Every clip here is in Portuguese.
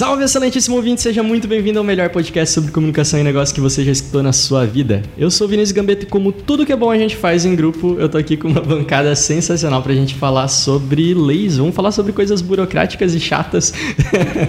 Salve, excelentíssimo ouvinte, seja muito bem-vindo ao melhor podcast sobre comunicação e negócio que você já escutou na sua vida. Eu sou o Vinícius Gambetta e como tudo que é bom a gente faz em grupo, eu tô aqui com uma bancada sensacional pra gente falar sobre leis, vamos falar sobre coisas burocráticas e chatas.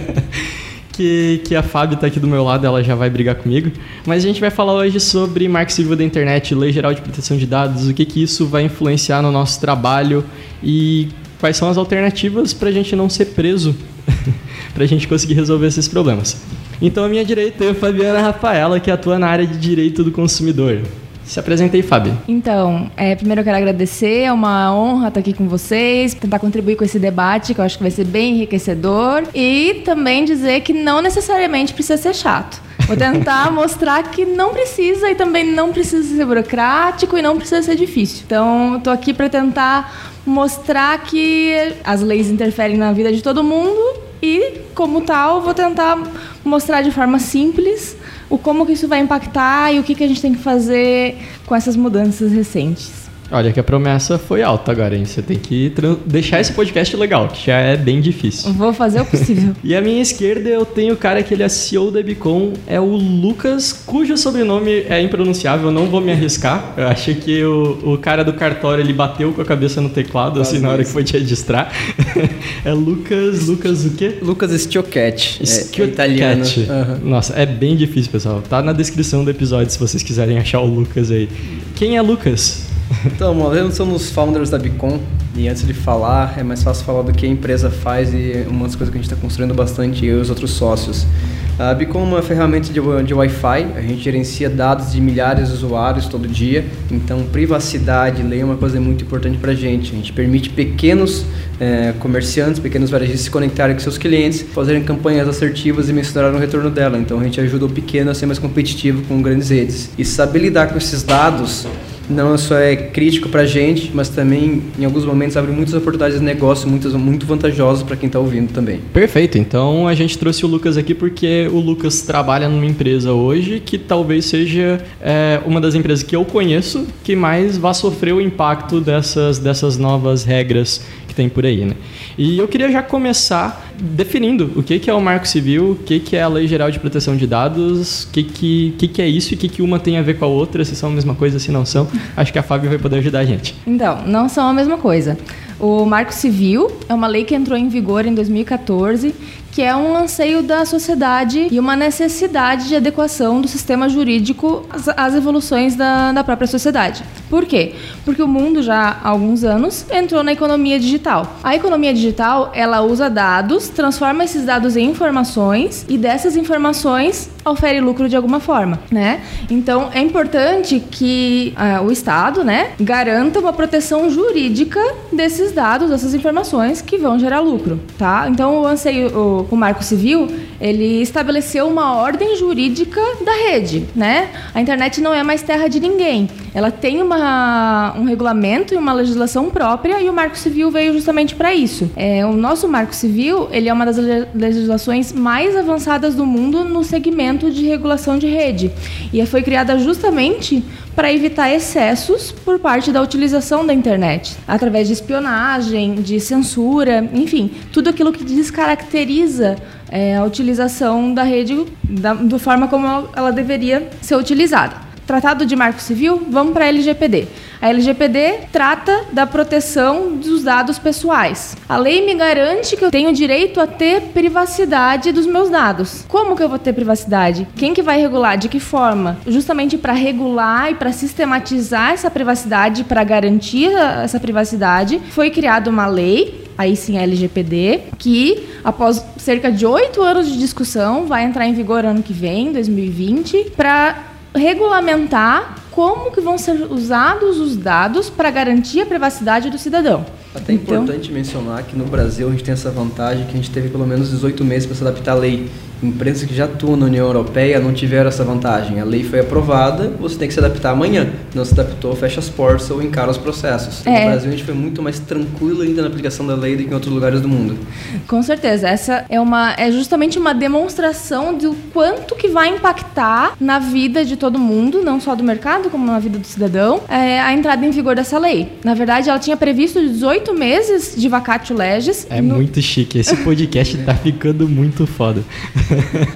que, que a Fábio tá aqui do meu lado, ela já vai brigar comigo. Mas a gente vai falar hoje sobre marco civil da internet, lei geral de proteção de dados, o que que isso vai influenciar no nosso trabalho e quais são as alternativas pra gente não ser preso, pra gente conseguir resolver esses problemas. Então, à minha direita, eu, Fabiana Rafaela, que atua na área de direito do consumidor. Se apresentei, Fábio. Então, é, primeiro eu quero agradecer, é uma honra estar aqui com vocês, tentar contribuir com esse debate, que eu acho que vai ser bem enriquecedor, e também dizer que não necessariamente precisa ser chato. Vou tentar mostrar que não precisa e também não precisa ser burocrático e não precisa ser difícil. Então, estou aqui para tentar mostrar que as leis interferem na vida de todo mundo e, como tal, vou tentar mostrar de forma simples o como que isso vai impactar e o que, que a gente tem que fazer com essas mudanças recentes. Olha que a promessa foi alta agora, hein? Você tem que deixar esse podcast legal, que já é bem difícil. Vou fazer o possível. E à minha esquerda eu tenho o cara que ele é CEO da Bicom, é o Lucas, cujo sobrenome é impronunciável, eu não vou me arriscar. Eu achei que o, o cara do cartório ele bateu com a cabeça no teclado, assim, na hora que foi te registrar. é Lucas, Lucas o quê? Lucas Stiochetti, é, é Schiochetti. italiano. Aham. Nossa, é bem difícil, pessoal. Tá na descrição do episódio se vocês quiserem achar o Lucas aí. Quem é Lucas? Então, nós somos founders da Bicom e antes de falar, é mais fácil falar do que a empresa faz e umas coisas que a gente está construindo bastante, eu e os outros sócios. A Bicom é uma ferramenta de, de Wi-Fi, a gente gerencia dados de milhares de usuários todo dia, então privacidade, lei é uma coisa muito importante para a gente. A gente permite pequenos eh, comerciantes, pequenos varejistas se conectarem com seus clientes, fazerem campanhas assertivas e mensurar o retorno dela. Então a gente ajuda o pequeno a ser mais competitivo com grandes redes. E saber lidar com esses dados não só é crítico para a gente, mas também em alguns momentos abre muitas oportunidades de negócio muitas, muito vantajosas para quem está ouvindo também. Perfeito, então a gente trouxe o Lucas aqui porque o Lucas trabalha numa empresa hoje que talvez seja é, uma das empresas que eu conheço que mais vai sofrer o impacto dessas, dessas novas regras tem por aí, né? E eu queria já começar definindo o que, que é o Marco Civil, o que, que é a Lei Geral de Proteção de Dados, o que, que, é isso e o que, que uma tem a ver com a outra, se são a mesma coisa, se não são. Acho que a Fábio vai poder ajudar a gente. Então, não são a mesma coisa. O Marco Civil é uma lei que entrou em vigor em 2014, que é um anseio da sociedade e uma necessidade de adequação do sistema jurídico às, às evoluções da, da própria sociedade. Por quê? Porque o mundo já há alguns anos entrou na economia digital. A economia digital, ela usa dados, transforma esses dados em informações e dessas informações ofere lucro de alguma forma, né? Então é importante que ah, o Estado, né, garanta uma proteção jurídica desses dados, dessas informações que vão gerar lucro, tá? Então o anseio, o, o Marco Civil, ele estabeleceu uma ordem jurídica da rede, né? A internet não é mais terra de ninguém. Ela tem uma, um regulamento e uma legislação própria e o Marco Civil veio justamente para isso. É, o nosso Marco Civil, ele é uma das le- legislações mais avançadas do mundo no segmento de regulação de rede e foi criada justamente para evitar excessos por parte da utilização da internet, através de espionagem, de censura, enfim, tudo aquilo que descaracteriza é, a utilização da rede da, da forma como ela deveria ser utilizada. Tratado de Marco Civil, vamos para a LGPD. A LGPD trata da proteção dos dados pessoais. A lei me garante que eu tenho direito a ter privacidade dos meus dados. Como que eu vou ter privacidade? Quem que vai regular? De que forma? Justamente para regular e para sistematizar essa privacidade, para garantir essa privacidade, foi criada uma lei aí sim a LGPD, que após cerca de oito anos de discussão vai entrar em vigor ano que vem, 2020, para regulamentar como que vão ser usados os dados para garantir a privacidade do cidadão. Até Então- importante mencionar que no Brasil a gente tem essa vantagem que a gente teve pelo menos 18 meses para se adaptar à lei. Empresas que já atuam na União Europeia não tiveram essa vantagem. A lei foi aprovada, você tem que se adaptar amanhã. Não se adaptou, fecha as portas ou encara os processos. É. No Brasil a gente foi muito mais tranquilo ainda na aplicação da lei do que em outros lugares do mundo. Com certeza, essa é uma é justamente uma demonstração do quanto que vai impactar na vida de todo mundo, não só do mercado, como na vida do cidadão, é, a entrada em vigor dessa lei. Na verdade, ela tinha previsto 18 meses de vacatio legis. É No- muito chique. Esse podcast tá ficando muito foda.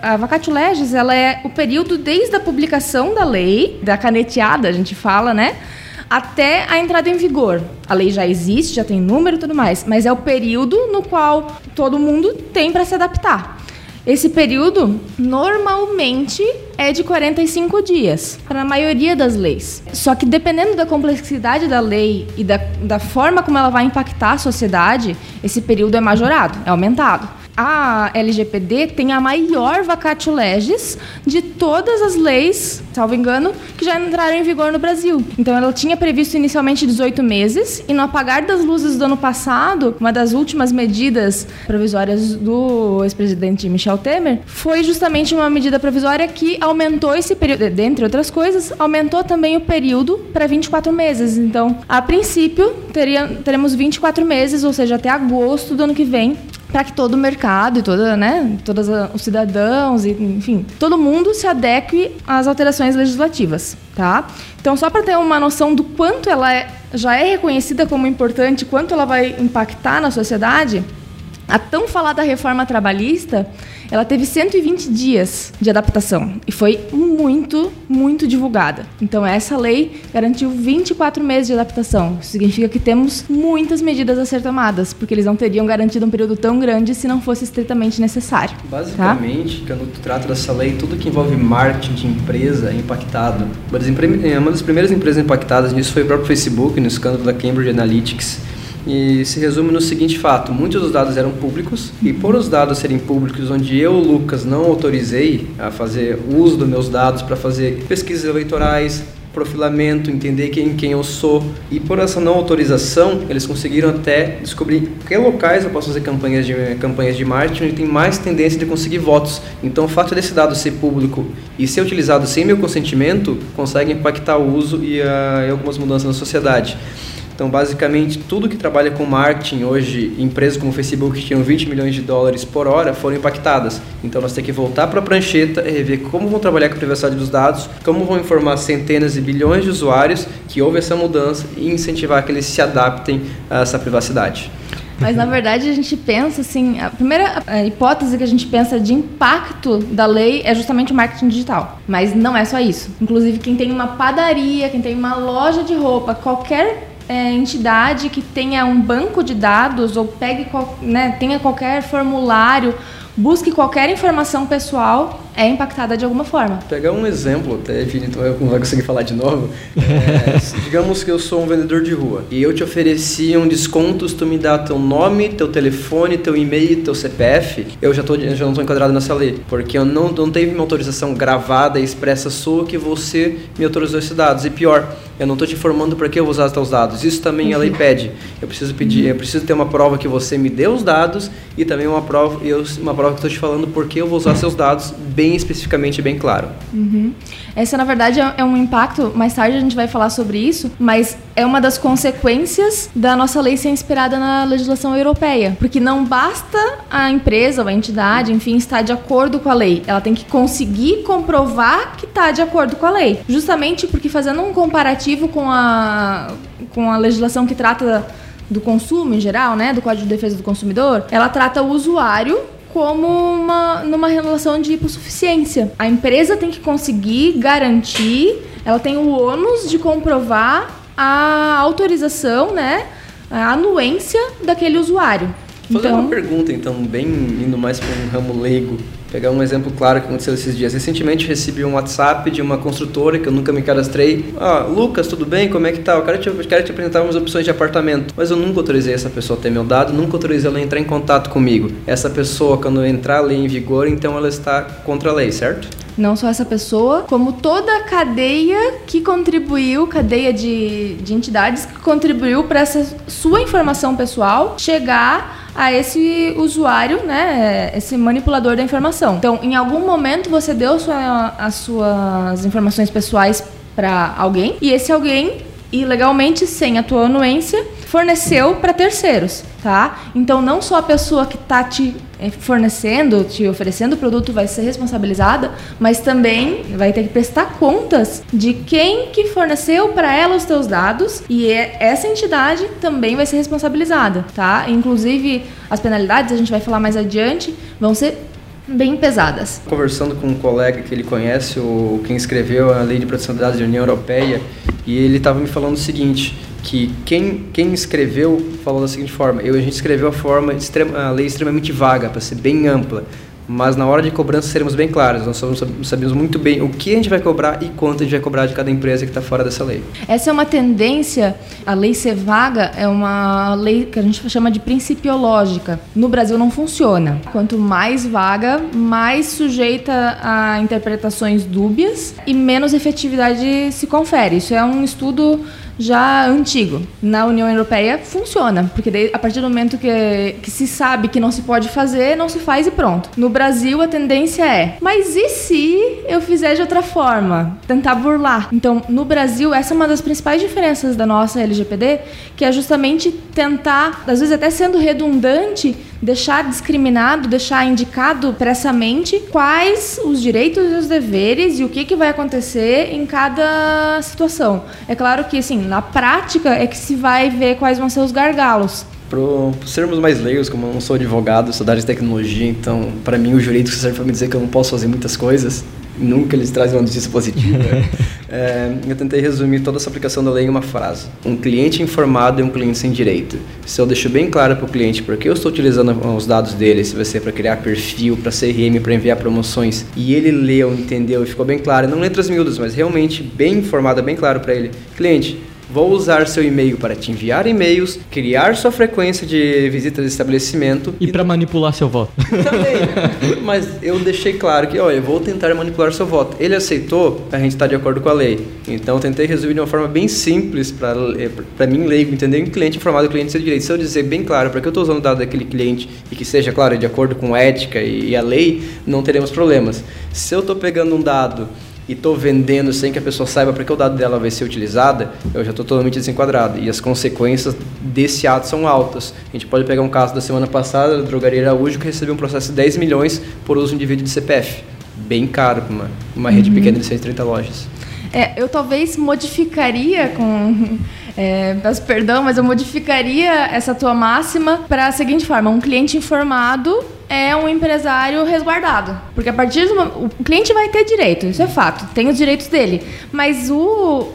A vacatio legis, ela é o período desde a publicação da lei, da caneteada, a gente fala, né? Até a entrada em vigor. A lei já existe, já tem número e tudo mais, mas é o período no qual todo mundo tem para se adaptar. Esse período normalmente é de 45 dias, para a maioria das leis. Só que dependendo da complexidade da lei e da, da forma como ela vai impactar a sociedade, esse período é majorado, é aumentado. A LGPD tem a maior vacatio legis de todas as leis, salvo engano, que já entraram em vigor no Brasil. Então ela tinha previsto inicialmente 18 meses e no apagar das luzes do ano passado, uma das últimas medidas provisórias do ex-presidente Michel Temer foi justamente uma medida provisória que aumentou esse período, dentre outras coisas, aumentou também o período para 24 meses. Então, a princípio, teria, teremos 24 meses, ou seja, até agosto do ano que vem, para que todo o mercado e toda, né, todos os cidadãos enfim, todo mundo se adeque às alterações legislativas, tá? Então, só para ter uma noção do quanto ela é- já é reconhecida como importante, quanto ela vai impactar na sociedade, a tão falada reforma trabalhista, ela teve 120 dias de adaptação e foi muito, muito divulgada. Então essa lei garantiu 24 meses de adaptação. Isso significa que temos muitas medidas a ser tomadas, porque eles não teriam garantido um período tão grande se não fosse estritamente necessário. tá? Basicamente, quando tu trata dessa lei, tudo que envolve marketing de empresa é impactado. Eh, uma das primeiras empresas impactadas nisso foi o próprio Facebook, no escândalo da Cambridge Analytics. E se resume no seguinte fato: muitos dos dados eram públicos, e por os dados serem públicos, onde eu, Lucas, não autorizei a fazer uso dos meus dados para fazer pesquisas eleitorais, profilamento, entender quem, quem eu sou. E por essa não autorização, eles conseguiram até descobrir que locais eu posso fazer campanhas de, campanhas de marketing onde tem mais tendência de conseguir votos. Então o fato desse dado ser público e ser utilizado sem meu consentimento consegue impactar o uso e, ah, e algumas mudanças na sociedade. Então, basicamente, tudo que trabalha com marketing hoje, empresas como o Facebook que tinham 20 milhões de dólares por hora, foram impactadas. Então, nós temos que voltar para a prancheta e rever como vão trabalhar com a privacidade dos dados, como vão informar centenas e bilhões de usuários que houve essa mudança e incentivar que eles se adaptem a essa privacidade. Mas na verdade a gente pensa assim, a primeira hipótese que a gente pensa de impacto da lei é justamente o marketing digital. Mas não é só isso. Inclusive quem tem uma padaria, quem tem uma loja de roupa, qualquer eh, entidade que tenha um banco de dados ou pegue né, tenha qualquer formulário, busque qualquer informação pessoal, é impactada de alguma forma. Pegar um exemplo, até Vini, tu não vai conseguir falar de novo. É, digamos que eu sou um vendedor de rua e eu te ofereci um desconto se tu me dá teu nome, teu telefone, teu e-mail, teu CPF, eu já, tô, já não estou enquadrado nessa lei. Porque eu não, não teve uma autorização gravada e expressa sua que você me autorizou esses dados. E pior, eu não estou te informando para que eu vou usar os teus dados. Isso também a lei pede. Eu preciso pedir, eu preciso ter uma prova que você me deu os dados e também uma prova, eu, uma prova que estou te falando porque eu vou usar seus dados bem especificamente, bem claro. Essa, na verdade, é é um impacto. Mais tarde a gente vai falar sobre isso, mas é uma das consequências da nossa lei ser inspirada na legislação europeia. Porque não basta a empresa ou a entidade, enfim, estar de acordo com a lei. Ela tem que conseguir comprovar que está de acordo com a lei. Justamente porque, fazendo um comparativo com a, com a legislação que trata do consumo em geral, né, do Código de Defesa do Consumidor, ela trata o usuário como uma, numa relação de hipossuficiência. A empresa tem que conseguir garantir, ela tem o ônus de comprovar a autorização, né, a anuência daquele usuário. Fazer Então, uma pergunta, então, bem indo mais para um ramo leigo. Pegar um exemplo claro que aconteceu esses dias. Recentemente recebi um WhatsApp de uma construtora que eu nunca me cadastrei. Ah, Lucas, tudo bem? Como é que tá? Eu quero te, eu quero te apresentar umas opções de apartamento. Mas eu nunca autorizei essa pessoa a ter meu dado, nunca autorizei ela a entrar em contato comigo. Essa pessoa, quando entrar a lei em vigor, então ela está contra a lei, certo? Não só essa pessoa, como toda a cadeia que contribuiu, cadeia de, de entidades que contribuiu para essa sua informação pessoal chegar a esse usuário, né, esse manipulador da informação. Então, em algum momento você deu sua, as suas informações pessoais para alguém e esse alguém ilegalmente, sem a tua anuência, forneceu para terceiros, tá? Então não só a pessoa que está te fornecendo, te oferecendo o produto vai ser responsabilizada, mas também vai ter que prestar contas de quem que forneceu para ela os teus dados e é, essa entidade também vai ser responsabilizada, tá? Inclusive as penalidades, a gente vai falar mais adiante, vão ser bem pesadas. Conversando com um colega que ele conhece, o quem escreveu a Lei de Proteção de Dados da União Europeia, e ele estava me falando o seguinte, que quem, quem escreveu falou da seguinte forma, eu, a gente escreveu a forma, extrema, a lei extremamente vaga, para ser bem ampla, mas na hora de cobrança seremos bem claros. Nós sabemos muito bem o que a gente vai cobrar e quanto a gente vai cobrar de cada empresa que está fora dessa lei. Essa é uma tendência, a lei ser vaga é uma lei que a gente chama de principiológica. No Brasil não funciona. Quanto mais vaga, mais sujeita a interpretações dúbias e menos efetividade se confere. Isso é um estudo já antigo. Na União Europeia funciona, porque daí, a partir do momento que, que se sabe que não se pode fazer, não se faz e pronto. No Brasil a tendência é, mas e se eu fizer de outra forma? Tentar burlar. Então, no Brasil, essa é uma das principais diferenças da nossa LGPD, que é justamente tentar, às vezes até sendo redundante, deixar discriminado, deixar indicado expressamente quais os direitos e os deveres e o que, que vai acontecer em cada situação. É claro que, assim, na prática é que se vai ver quais vão ser os gargalos. Por sermos mais leigos, como eu não sou advogado, sou da área de tecnologia, então, para mim, o jurídico serve para me dizer que eu não posso fazer muitas coisas nunca eles trazem uma notícia positiva. é, eu tentei resumir toda essa aplicação da lei em uma frase. Um cliente informado é um cliente sem direito. Se eu deixo bem claro para o cliente porque eu estou utilizando os dados dele, se vai ser para criar perfil, para CRM, para enviar promoções, e ele leu, entendeu e ficou bem claro, não letras miúdas, mas realmente bem informado, bem claro para ele. Cliente, Vou usar seu e-mail para te enviar e-mails, criar sua frequência de visitas de estabelecimento. E, e para manipular seu voto. Também. Mas eu deixei claro que, olha, eu vou tentar manipular seu voto. Ele aceitou, a gente está de acordo com a lei. Então eu tentei resolver de uma forma bem simples para mim, leigo, entender um cliente informado, o cliente ser direito. Se eu dizer bem claro para que eu estou usando o dado daquele cliente e que seja, claro, de acordo com a ética e a lei, não teremos problemas. Se eu estou pegando um dado e estou vendendo sem que a pessoa saiba para que o dado dela vai ser utilizada, eu já estou totalmente desenquadrado. E as consequências desse ato são altas. A gente pode pegar um caso da semana passada, da drogaria Araújo, que recebeu um processo de 10 milhões por uso indivíduo de CPF. Bem caro para uma, uma rede uhum. pequena de 130 lojas. É, eu talvez modificaria com. É, peço perdão, mas eu modificaria essa tua máxima para a seguinte forma: um cliente informado é um empresário resguardado. Porque a partir do o cliente vai ter direito, isso é fato, tem os direitos dele. Mas o,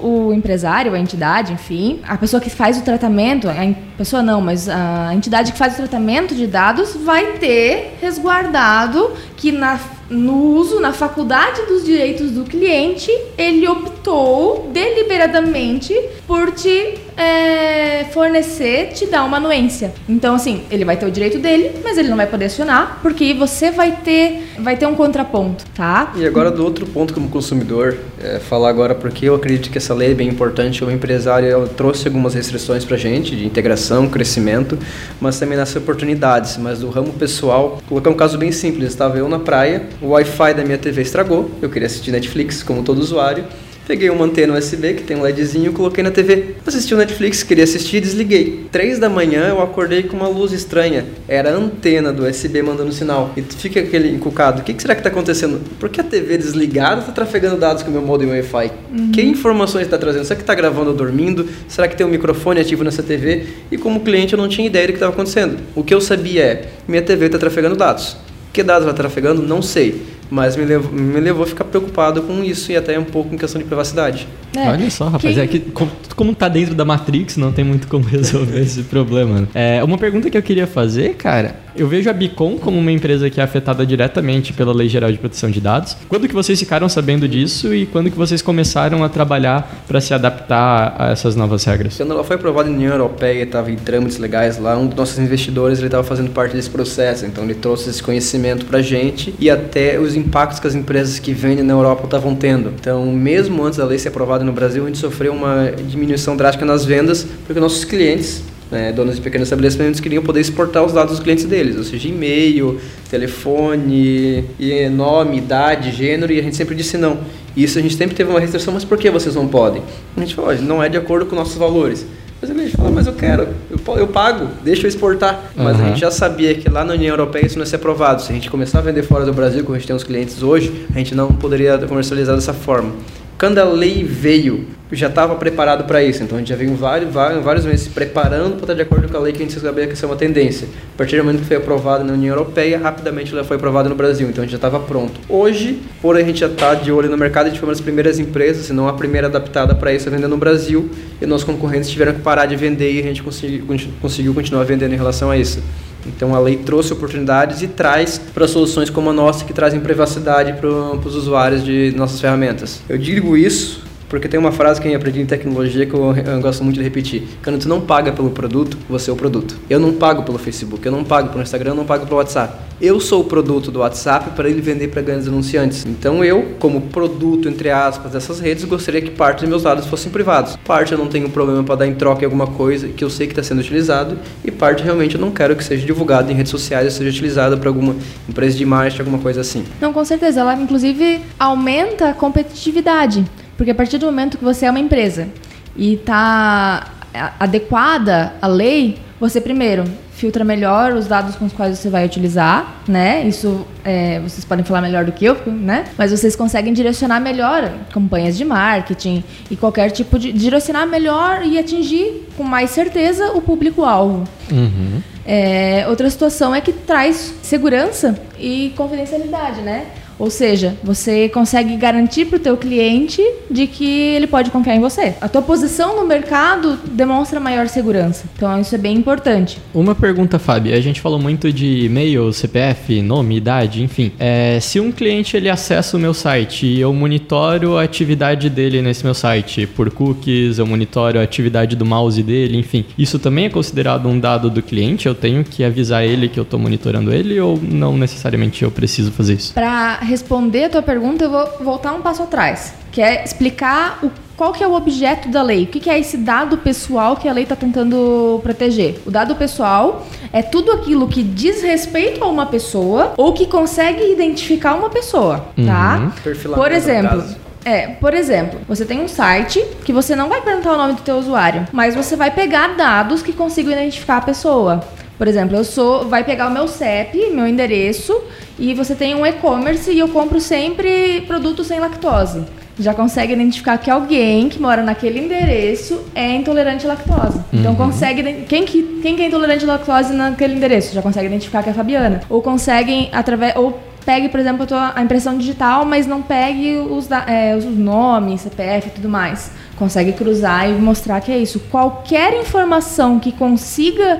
o empresário, a entidade, enfim, a pessoa que faz o tratamento, a pessoa não, mas a entidade que faz o tratamento de dados vai ter resguardado que na no uso, na faculdade dos direitos do cliente, ele optou deliberadamente por te é, fornecer, te dar uma anuência. Então, assim, ele vai ter o direito dele, mas ele não vai poder acionar, porque você vai ter, vai ter um contraponto, tá? E agora do outro ponto como consumidor, é, falar agora porque eu acredito que essa lei é bem importante. O empresário trouxe algumas restrições para gente de integração, crescimento, mas também nas oportunidades. Mas do ramo pessoal, colocar um caso bem simples. Estava eu na praia, o Wi-Fi da minha TV estragou, eu queria assistir Netflix como todo usuário. Peguei uma antena USB que tem um LEDzinho, coloquei na TV. Assisti o Netflix, queria assistir, desliguei. Três da manhã eu acordei com uma luz estranha. Era a antena do USB mandando sinal. E fica aquele encucado. O que, que será que está acontecendo? Por que a TV desligada está trafegando dados com o meu modem Wi-Fi? Uhum. Que informações está trazendo? Será que está gravando ou dormindo? Será que tem um microfone ativo nessa TV? E como cliente eu não tinha ideia do que estava acontecendo. O que eu sabia é, minha TV está trafegando dados. Que dados ela está trafegando? Não sei mas me levou, me levou a ficar preocupado com isso e até um pouco em questão de privacidade. É, Olha só, rapaz, é que como, como tá dentro da Matrix, não tem muito como resolver esse problema. É, uma pergunta que eu queria fazer, cara, eu vejo a Bicom como uma empresa que é afetada diretamente pela Lei Geral de Proteção de Dados. Quando que vocês ficaram sabendo disso e quando que vocês começaram a trabalhar para se adaptar a essas novas regras? Quando ela foi aprovada na União Europeia, estava em trâmites legais lá, um dos nossos investidores ele estava fazendo parte desse processo, então ele trouxe esse conhecimento para gente e até os impactos que as empresas que vendem na Europa estavam tendo. Então, mesmo antes da lei ser aprovada no Brasil, a gente sofreu uma diminuição drástica nas vendas, porque nossos clientes né, donos de pequenos estabelecimentos queriam poder exportar os dados dos clientes deles, ou seja, e-mail, telefone, nome, idade, gênero, e a gente sempre disse não. Isso a gente sempre teve uma restrição, mas por que vocês não podem? A gente falou, não é de acordo com nossos valores. Mas a gente falou, mas eu quero, eu, eu pago, deixa eu exportar. Mas Uhum. a gente já sabia que lá na União Europeia isso não ia ser aprovado. Se a gente começar a vender fora do Brasil, como a gente tem os clientes hoje, a gente não poderia comercializar dessa forma. Quando a lei veio, já estava preparado para isso. Então a gente já veio vários, vários, vários meses se preparando para estar de acordo com a lei que a gente sabia que isso é uma tendência. A partir do momento que foi aprovada na União Europeia, rapidamente ela foi aprovada no Brasil. Então a gente já estava pronto. Hoje, porém, a gente já está de olho no mercado. A gente foi uma das primeiras empresas, se não a primeira adaptada para isso, a vender no Brasil. E nossos concorrentes tiveram que parar de vender e a gente conseguiu, conseguiu continuar vendendo em relação a isso. Então a lei trouxe oportunidades e traz para soluções como a nossa que trazem privacidade para os usuários de nossas ferramentas. Eu digo isso porque tem uma frase que eu aprendi em tecnologia que eu, eu gosto muito de repetir. Quando tu não paga pelo produto, você é o produto. Eu não pago pelo Facebook, eu não pago pelo Instagram, eu não pago pelo WhatsApp. Eu sou o produto do WhatsApp para ele vender para grandes anunciantes. Então eu, como produto, entre aspas, dessas redes, gostaria que parte dos meus dados fossem privados. Parte eu não tenho problema para dar em troca em alguma coisa que eu sei que está sendo utilizado e parte realmente eu não quero que seja divulgado em redes sociais ou seja utilizado para alguma empresa de marketing, alguma coisa assim. Não, com certeza. Ela, inclusive, aumenta a competitividade. Porque a partir do momento que você é uma empresa e está adequada à lei, você primeiro filtra melhor os dados com os quais você vai utilizar, né? Isso é, vocês podem falar melhor do que eu, né? Mas vocês conseguem direcionar melhor campanhas de marketing e qualquer tipo de direcionar melhor e atingir com mais certeza o público-alvo. Uhum. É, outra situação é que traz segurança e confidencialidade, né? Ou seja, você consegue garantir para o teu cliente de que ele pode confiar em você. A tua posição no mercado demonstra maior segurança. Então isso é bem importante. Uma pergunta, Fábio. A gente falou muito de e-mail, CPF, nome, idade, enfim. É, se um cliente ele acessa o meu site e eu monitoro a atividade dele nesse meu site por cookies, eu monitoro a atividade do mouse dele, enfim. Isso também é considerado um dado do cliente? Eu tenho que avisar ele que eu estou monitorando ele ou não necessariamente eu preciso fazer isso? Para responder a tua pergunta, eu vou voltar um passo atrás, que é explicar o, qual que é o objeto da lei, o que, que é esse dado pessoal que a lei está tentando proteger. O dado pessoal é tudo aquilo que diz respeito a uma pessoa ou que consegue identificar uma pessoa, tá? Uhum. Perfilamento, Por exemplo, é, por exemplo, você tem um site que você não vai perguntar o nome do teu usuário, mas você vai pegar dados que consigam identificar a pessoa. Por exemplo, eu sou, vai pegar o meu CEP, meu endereço, e você tem um e-commerce e eu compro sempre produtos sem lactose. Já consegue identificar que alguém que mora naquele endereço é intolerante à lactose. Então consegue ident- quem que quem que é intolerante à lactose naquele endereço já consegue identificar que é a Fabiana. Ou conseguem através ou pegue, por exemplo, a, tua, a impressão digital, mas não pegue os, da- é, os nomes, CPF e tudo mais. Consegue cruzar e mostrar que é isso. Qualquer informação que consiga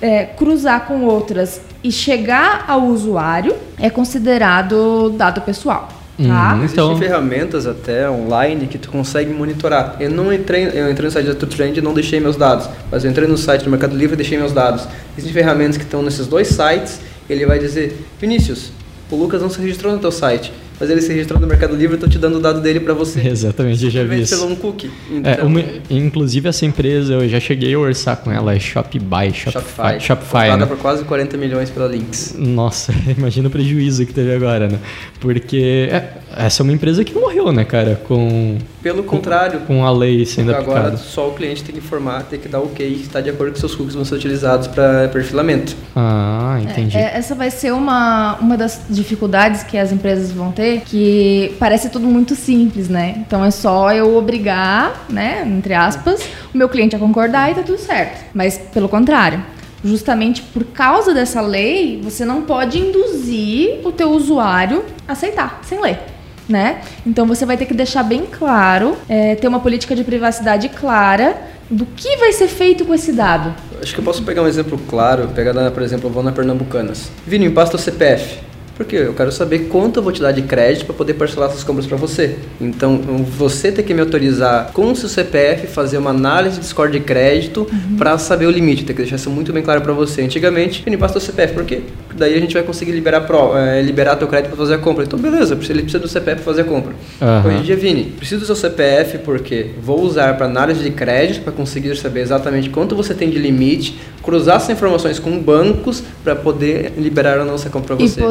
é, cruzar com outras e chegar ao usuário é considerado dado pessoal. Tá? Uhum. Existem Então- ferramentas até online que tu consegue monitorar. Eu não entrei, eu entrei no site da TrueTrend e não deixei meus dados, mas eu entrei no site do Mercado Livre e deixei meus dados. Existem ferramentas que estão nesses dois sites, ele vai dizer, Vinícius, o Lucas não se registrou no teu site, mas ele se registrou no Mercado Livre e estou te dando o dado dele para você. Exatamente, eu já vi isso. um cookie. É, Então, uma- inclusive essa empresa, eu já cheguei a orçar com ela, é Shopify, Shopify, Shopify, né? por quase 40 milhões pela Lynx. Nossa, imagina o prejuízo que teve agora, né? Porque é, essa é uma empresa que morreu, né, cara? Com, Pelo contrário, com a lei sendo agora aplicada. só o cliente tem que informar, tem que dar ok, que está de acordo com seus cookies vão ser utilizados para perfilamento. Ah, entendi. É, essa vai ser uma, uma das dificuldades que as empresas vão ter, que parece tudo muito simples, né? Então é só eu obrigar, né, entre aspas, o meu cliente a concordar e tá tudo certo. Mas pelo contrário, justamente por causa dessa lei, você não pode induzir o teu usuário a aceitar, sem ler. Né? Então você vai ter que deixar bem claro, é, ter uma política de privacidade clara do que vai ser feito com esse dado. Acho que eu posso pegar um exemplo claro, pegar, por exemplo, eu vou na Pernambucanas. Vini, me passa teu CPF. Porque eu quero saber quanto eu vou te dar de crédito para poder parcelar essas compras para você. Então, você tem que me autorizar com o seu CPF fazer uma análise de score de crédito uhum. para saber o limite. Tem que deixar isso muito bem claro para você. Antigamente, ele basta o CPF, por quê? Daí a gente vai conseguir liberar pro, é, liberar teu crédito para fazer a compra. Então, beleza, ele precisa do CPF para fazer a compra. Uhum. Hoje em dia, Vini, preciso do seu CPF porque vou usar para análise de crédito para conseguir saber exatamente quanto você tem de limite, cruzar essas informações com bancos para poder liberar a nossa compra para você. E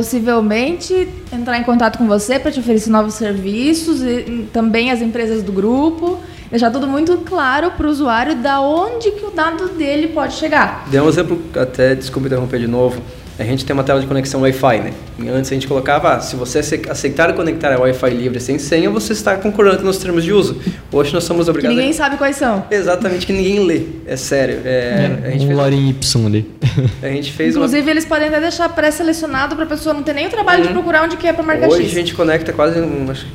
entrar em contato com você para te oferecer novos serviços e também as empresas do grupo. Deixar tudo muito claro para o usuário da onde que o dado dele pode chegar. Dê um exemplo, até desculpe interromper de novo a gente tem uma tela de conexão Wi-Fi, né? Antes a gente colocava, ah, se você aceitar conectar a Wi-Fi livre sem senha, você está concordando nos termos de uso. Hoje nós somos obrigados. Que ninguém a... sabe quais são. Exatamente, que ninguém lê. É sério. É, é a gente um fez... em Y ali. A gente fez Inclusive, uma... eles podem até deixar pré-selecionado para a pessoa não ter nem o trabalho uhum. de procurar onde que é para marcar Hoje X. a gente conecta quase,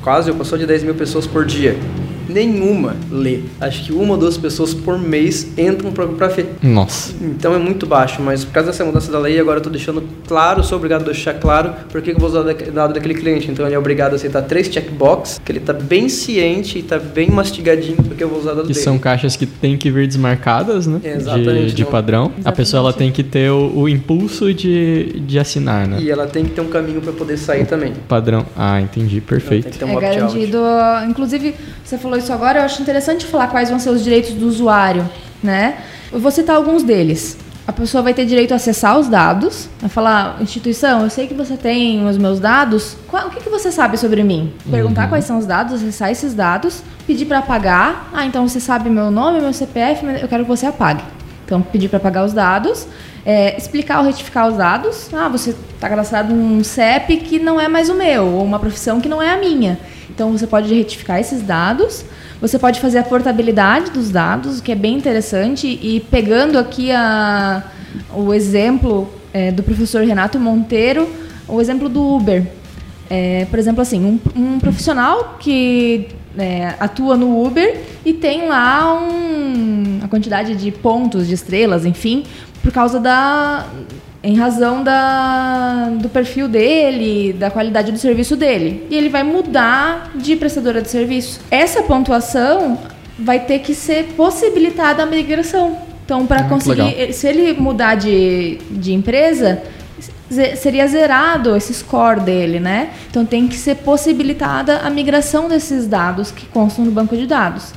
quase, eu passou de 10 mil pessoas por dia nenhuma lê. Acho que uma ou duas pessoas por mês entram para ver. Nossa. Então é muito baixo, mas por causa dessa mudança da lei, agora eu tô deixando claro, sou obrigado a deixar claro porque eu vou usar o dado daquele cliente. Então ele é obrigado a aceitar três checkbox, que ele tá bem ciente e tá bem mastigadinho porque eu vou usar o dado que dele. são caixas que tem que vir desmarcadas, né? Exatamente. De, de padrão. Exatamente. A pessoa ela tem que ter o, o, impulso de, de assinar, né? E ela tem que ter um caminho para poder sair também. Padrão. Ah, entendi. Perfeito. Um é garantido. Inclusive, você falou isso agora, eu acho interessante falar quais vão ser os direitos do usuário, né? Eu vou citar alguns deles. A pessoa vai ter direito a acessar os dados, vai falar, instituição, eu sei que você tem os meus dados, qual, o que, que você sabe sobre mim? Perguntar uhum. quais são os dados, acessar esses dados, pedir para apagar. Ah, então você sabe meu nome, meu CPF, eu quero que você apague. Então, pedir para apagar os dados, é, explicar ou retificar os dados. Ah, você está cadastrado num CEP que não é mais o meu, ou uma profissão que não é a minha. Então você pode retificar esses dados. Você pode fazer a portabilidade dos dados, o que é bem interessante. E pegando aqui a, o exemplo é, do professor Renato Monteiro, o exemplo do Uber. É, por exemplo, assim, um, um profissional que é, atua no Uber e tem lá um, a quantidade de pontos, de estrelas, enfim, por causa da, em razão da, do perfil dele, da qualidade do serviço dele. E ele vai mudar de prestadora de serviço. Essa pontuação vai ter que ser possibilitada a migração. Então, para conseguir, legal. se ele mudar de, de empresa, seria zerado esse score dele, né? Então tem que ser possibilitada a migração desses dados que constam no banco de dados.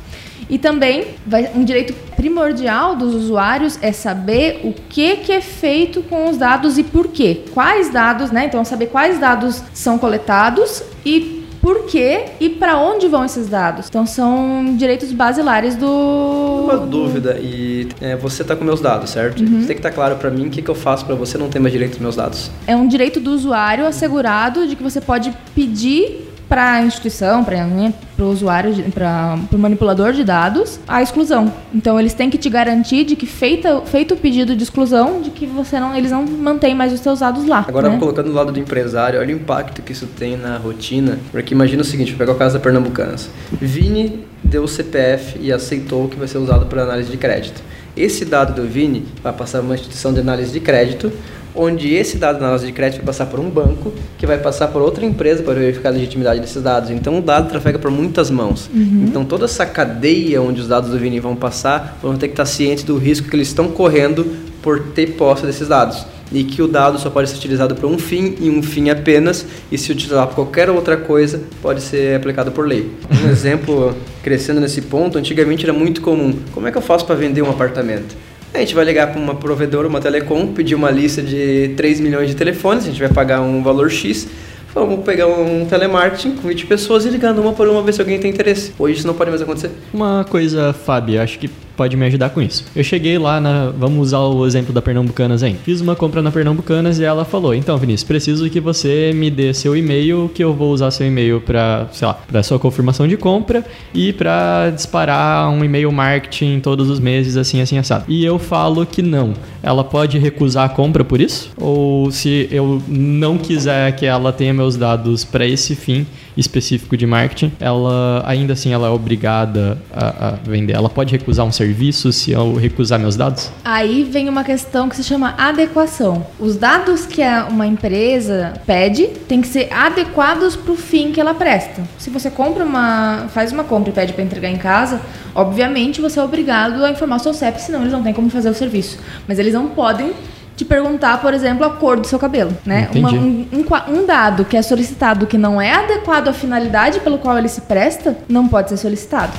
E também vai, um direito primordial dos usuários é saber o que, que é feito com os dados e por quê. Quais dados, né? Então, saber quais dados são coletados e por quê e para onde vão esses dados. Então, são direitos basilares do. Uma dúvida, e é, você está com meus dados, certo? Uhum. Você tem que estar tá claro para mim o que, que eu faço para você não ter mais direito dos meus dados. É um direito do usuário assegurado de que você pode pedir para a instituição, para né, o usuário, para o manipulador de dados, a exclusão. Então eles têm que te garantir de que feita, feito o pedido de exclusão, de que você não, eles não mantêm mais os seus dados lá. Agora né? colocando do lado do empresário, olha o impacto que isso tem na rotina, porque imagina o seguinte, vou pegar o caso da Pernambucanas. Vini deu o CPF e aceitou que vai ser usado para análise de crédito. Esse dado do Vini vai passar para uma instituição de análise de crédito, onde esse dado da análise de crédito vai passar por um banco, que vai passar por outra empresa para verificar a legitimidade desses dados. Então o dado trafega por muitas mãos. Uhum. Então toda essa cadeia onde os dados do Vini vão passar, vão ter que estar cientes do risco que eles estão correndo por ter posse desses dados. E que o dado só pode ser utilizado para um fim e um fim apenas, e se utilizar para qualquer outra coisa, pode ser aplicado por lei. Um exemplo, crescendo nesse ponto, antigamente era muito comum. Como é que eu faço para vender um apartamento? A gente vai ligar para uma provedora, uma telecom, pedir uma lista de 3 milhões de telefones, a gente vai pagar um valor X, vamos pegar um telemarketing com 20 pessoas e ligando uma por uma ver se alguém tem interesse. Hoje isso não pode mais acontecer. Uma coisa, Fábio, acho que pode me ajudar com isso. Eu cheguei lá na. Vamos usar o exemplo da Pernambucanas aí. Fiz uma compra na Pernambucanas e ela falou: Então, Vinícius, preciso que você me dê seu e-mail, que eu vou usar seu e-mail para, sei lá, para sua confirmação de compra e para disparar um e-mail marketing todos os meses, assim, assim, assado. E eu falo que não. Ela pode recusar a compra por isso? Ou se eu não quiser que ela tenha meus dados para esse fim, específico de marketing, ela ainda assim ela é obrigada a, a vender. Ela pode recusar um serviço se eu recusar meus dados? Aí vem uma questão que se chama adequação. Os dados que uma empresa pede têm que ser adequados para o fim que ela presta. Se você compra uma, faz uma compra e pede para entregar em casa, obviamente você é obrigado a informar o seu CEP, senão eles não têm como fazer o serviço. Mas eles não podem te perguntar, por exemplo, a cor do seu cabelo, né? Uma, um, um, um, dado que é solicitado que não é adequado à finalidade pelo qual ele se presta, não pode ser solicitado.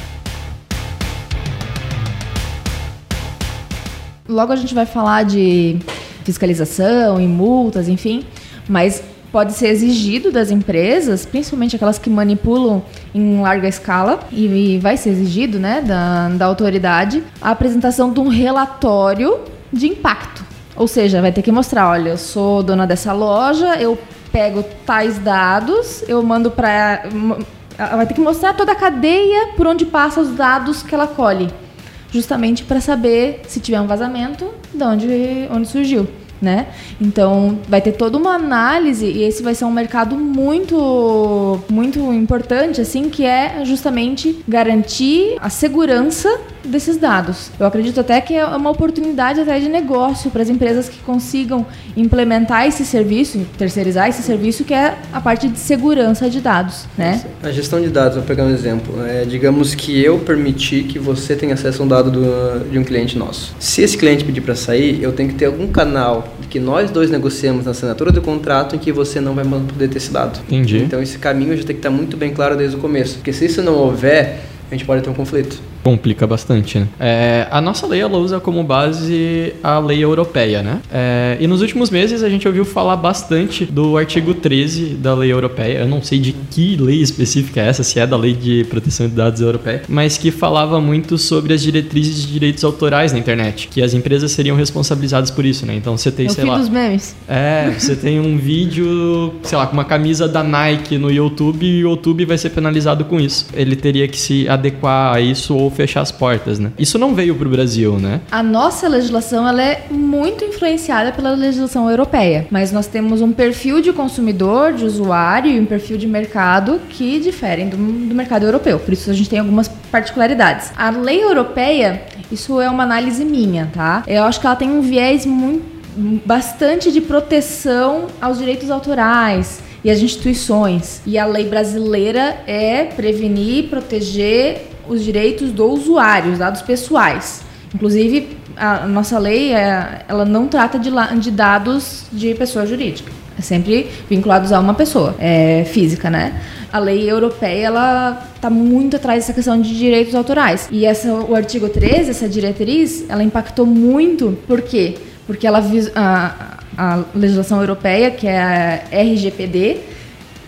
Logo a gente vai falar de fiscalização e multas, enfim, mas pode ser exigido das empresas, principalmente aquelas que manipulam em larga escala, e vai ser exigido né, da, da autoridade, a apresentação de um relatório de impacto. Ou seja, vai ter que mostrar, olha, eu sou dona dessa loja, eu pego tais dados, eu mando para vai ter que mostrar toda a cadeia por onde passa os dados que ela colhe, justamente para saber se tiver um vazamento, de onde, onde surgiu né? Então vai ter toda uma análise e esse vai ser um mercado muito muito importante assim que é justamente garantir a segurança desses dados. Eu acredito até que é uma oportunidade até de negócio para as empresas que consigam implementar esse serviço, terceirizar esse serviço que é a parte de segurança de dados, né? A gestão de dados, vou pegar um exemplo. É, digamos que eu permitir que você tenha acesso a um dado do, de um cliente nosso. Se esse cliente pedir para sair, eu tenho que ter algum canal que nós dois negociamos na assinatura do contrato em que você não vai poder ter esse dado. Entendi. Então esse caminho já tem que estar muito bem claro desde o começo, porque se isso não houver, a gente pode ter um conflito. Complica bastante, né? É, a nossa lei ela usa como base a lei europeia, né? É, e nos últimos meses a gente ouviu falar bastante do artigo 13 da lei europeia. Eu não sei de que lei específica é essa, se é da lei de proteção de dados europeia, mas que falava muito sobre as diretrizes de direitos autorais na internet, que as empresas seriam responsabilizadas por isso, né? Então você tem, é sei lá. dos memes. É, você tem um vídeo, sei lá, com uma camisa da Nike no YouTube e o YouTube vai ser penalizado com isso. Ele teria que se adequar a isso ou fechar as portas, né? Isso não veio para o Brasil, né? A nossa legislação ela é muito influenciada pela legislação europeia, mas nós temos um perfil de consumidor, de usuário e um perfil de mercado que diferem do, do mercado europeu. Por isso a gente tem algumas particularidades. A lei europeia, isso é uma análise minha, tá? Eu acho que ela tem um viés muito bastante de proteção aos direitos autorais, e as instituições. E a lei brasileira é prevenir, proteger os direitos do usuário, os dados pessoais. Inclusive, a nossa lei é, ela não trata de, de dados de pessoa jurídica. É sempre vinculados a uma pessoa é, física, né? A lei europeia ela está muito atrás dessa questão de direitos autorais. E essa, o artigo 13, essa diretriz, ela impactou muito. Por quê? Porque ela a, a legislação europeia, que é a RGPD,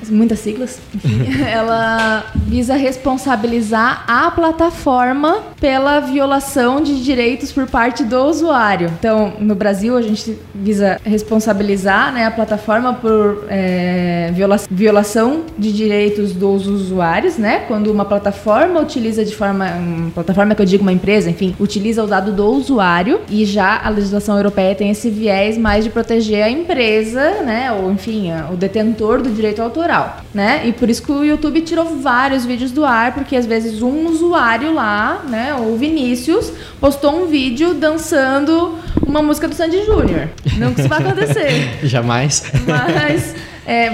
muitas siglas, enfim, ela visa responsabilizar a plataforma pela violação de direitos por parte do usuário. Então, no Brasil, a gente visa responsabilizar né, a plataforma por é, viola violação de direitos dos usuários, né? Quando uma plataforma utiliza de forma, uma plataforma que eu digo uma empresa, enfim, utiliza o dado do usuário e já a legislação europeia tem esse viés mais de proteger a empresa, né? Ou enfim, o detentor do direito autoral né? E por isso que o YouTube tirou vários vídeos do ar, porque às vezes um usuário lá, né, o Vinícius, postou um vídeo dançando uma música do Sandy Júnior. Não que isso vai acontecer. Jamais. Mas é,